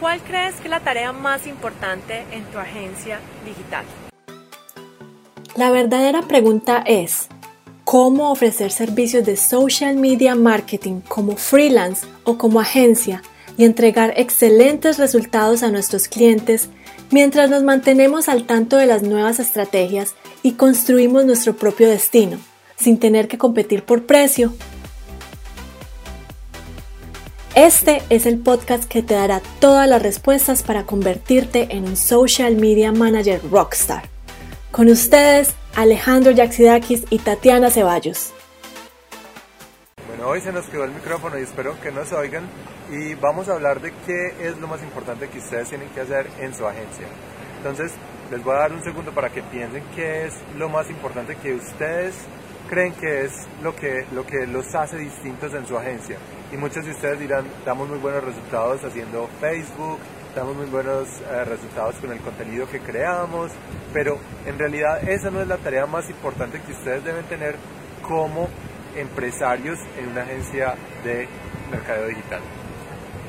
¿Cuál crees que es la tarea más importante en tu agencia digital? La verdadera pregunta es, ¿cómo ofrecer servicios de social media marketing como freelance o como agencia y entregar excelentes resultados a nuestros clientes mientras nos mantenemos al tanto de las nuevas estrategias y construimos nuestro propio destino, sin tener que competir por precio. Este es el podcast que te dará todas las respuestas para convertirte en un social media manager rockstar. Con ustedes, Alejandro Yaxidakis y Tatiana Ceballos. Bueno, hoy se nos quedó el micrófono y espero que nos oigan y vamos a hablar de qué es lo más importante que ustedes tienen que hacer en su agencia. Entonces, les voy a dar un segundo para que piensen qué es lo más importante que ustedes creen que es lo que, lo que los hace distintos en su agencia. Y muchos de ustedes dirán, damos muy buenos resultados haciendo Facebook, damos muy buenos eh, resultados con el contenido que creamos, pero en realidad esa no es la tarea más importante que ustedes deben tener como empresarios en una agencia de mercadeo digital.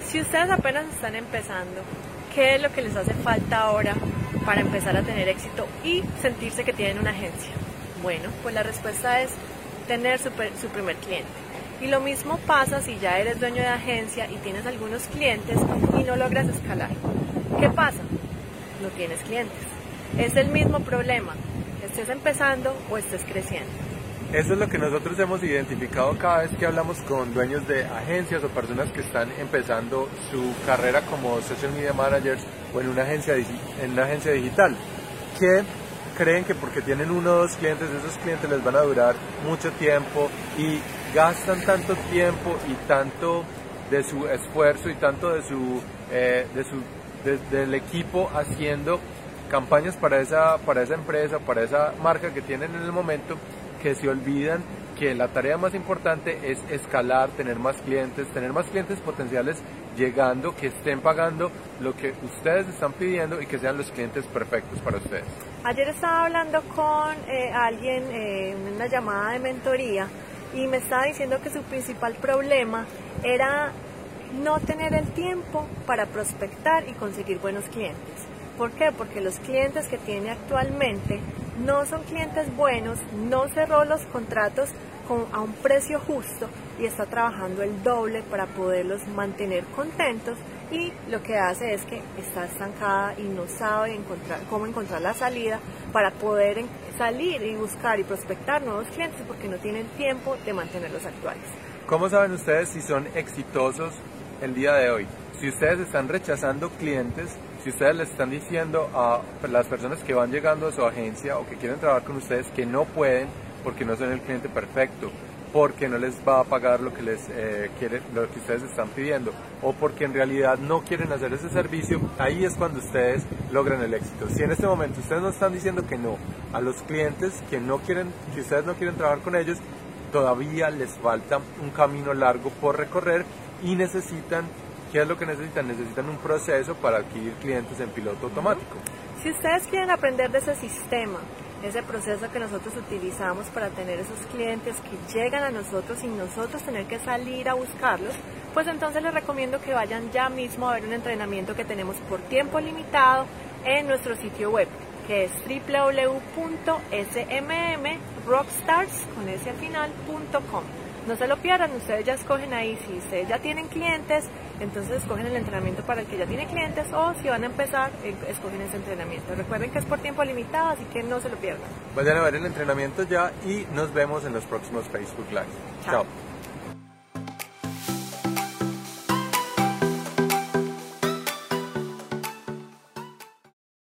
Si ustedes apenas están empezando, ¿qué es lo que les hace falta ahora para empezar a tener éxito y sentirse que tienen una agencia? Bueno, pues la respuesta es tener su, primer cliente. Y lo mismo pasa si ya eres dueño de agencia y tienes algunos clientes y no logras escalar. ¿Qué pasa? No tienes clientes. Es el mismo problema, estés empezando o estés creciendo. Eso es lo que nosotros hemos identificado cada vez que hablamos con dueños de agencias o personas que están empezando su carrera como social media managers o en una agencia, en una agencia digital, que creen que porque tienen uno o dos clientes, esos clientes les van a durar mucho tiempo y gastan tanto tiempo y tanto de su esfuerzo y tanto de su, eh, de su del equipo haciendo campañas para esa, para esa empresa, para esa marca que tienen en el momento, que se olvidan que la tarea más importante es escalar, tener más clientes, tener más clientes potenciales llegando, que estén pagando lo que ustedes están pidiendo y que sean los clientes perfectos para ustedes. Ayer estaba hablando con eh, alguien eh, en una llamada de mentoría y me estaba diciendo que su principal problema era no tener el tiempo para prospectar y conseguir buenos clientes. ¿Por qué? Porque los clientes que tiene actualmente no son clientes buenos, no cerró los contratos con, a un precio justo y está trabajando el doble para poderlos mantener contentos y lo que hace es que está estancada y no sabe encontrar, cómo encontrar la salida para poder salir y buscar y prospectar nuevos clientes porque no tienen tiempo de mantenerlos actuales. ¿Cómo saben ustedes si son exitosos el día de hoy? Si ustedes están rechazando clientes, si ustedes les están diciendo a las personas que van llegando a su agencia o que quieren trabajar con ustedes que no pueden porque no son el cliente perfecto, porque no les va a pagar lo que les eh, lo que ustedes están pidiendo, o porque en realidad no quieren hacer ese servicio, ahí es cuando ustedes logran el éxito. Si en este momento ustedes no están diciendo que no a los clientes que no quieren, que ustedes no quieren trabajar con ellos, todavía les falta un camino largo por recorrer y necesitan ¿Qué es lo que necesitan? Necesitan un proceso para adquirir clientes en piloto automático. Si ustedes quieren aprender de ese sistema, ese proceso que nosotros utilizamos para tener esos clientes que llegan a nosotros sin nosotros tener que salir a buscarlos, pues entonces les recomiendo que vayan ya mismo a ver un entrenamiento que tenemos por tiempo limitado en nuestro sitio web, que es www.smmrockstars.com. No se lo pierdan, ustedes ya escogen ahí si ustedes ya tienen clientes, entonces escogen el entrenamiento para el que ya tiene clientes o si van a empezar, eh, escogen ese entrenamiento. Recuerden que es por tiempo limitado, así que no se lo pierdan. Vayan a ver el entrenamiento ya y nos vemos en los próximos Facebook Live. Chao.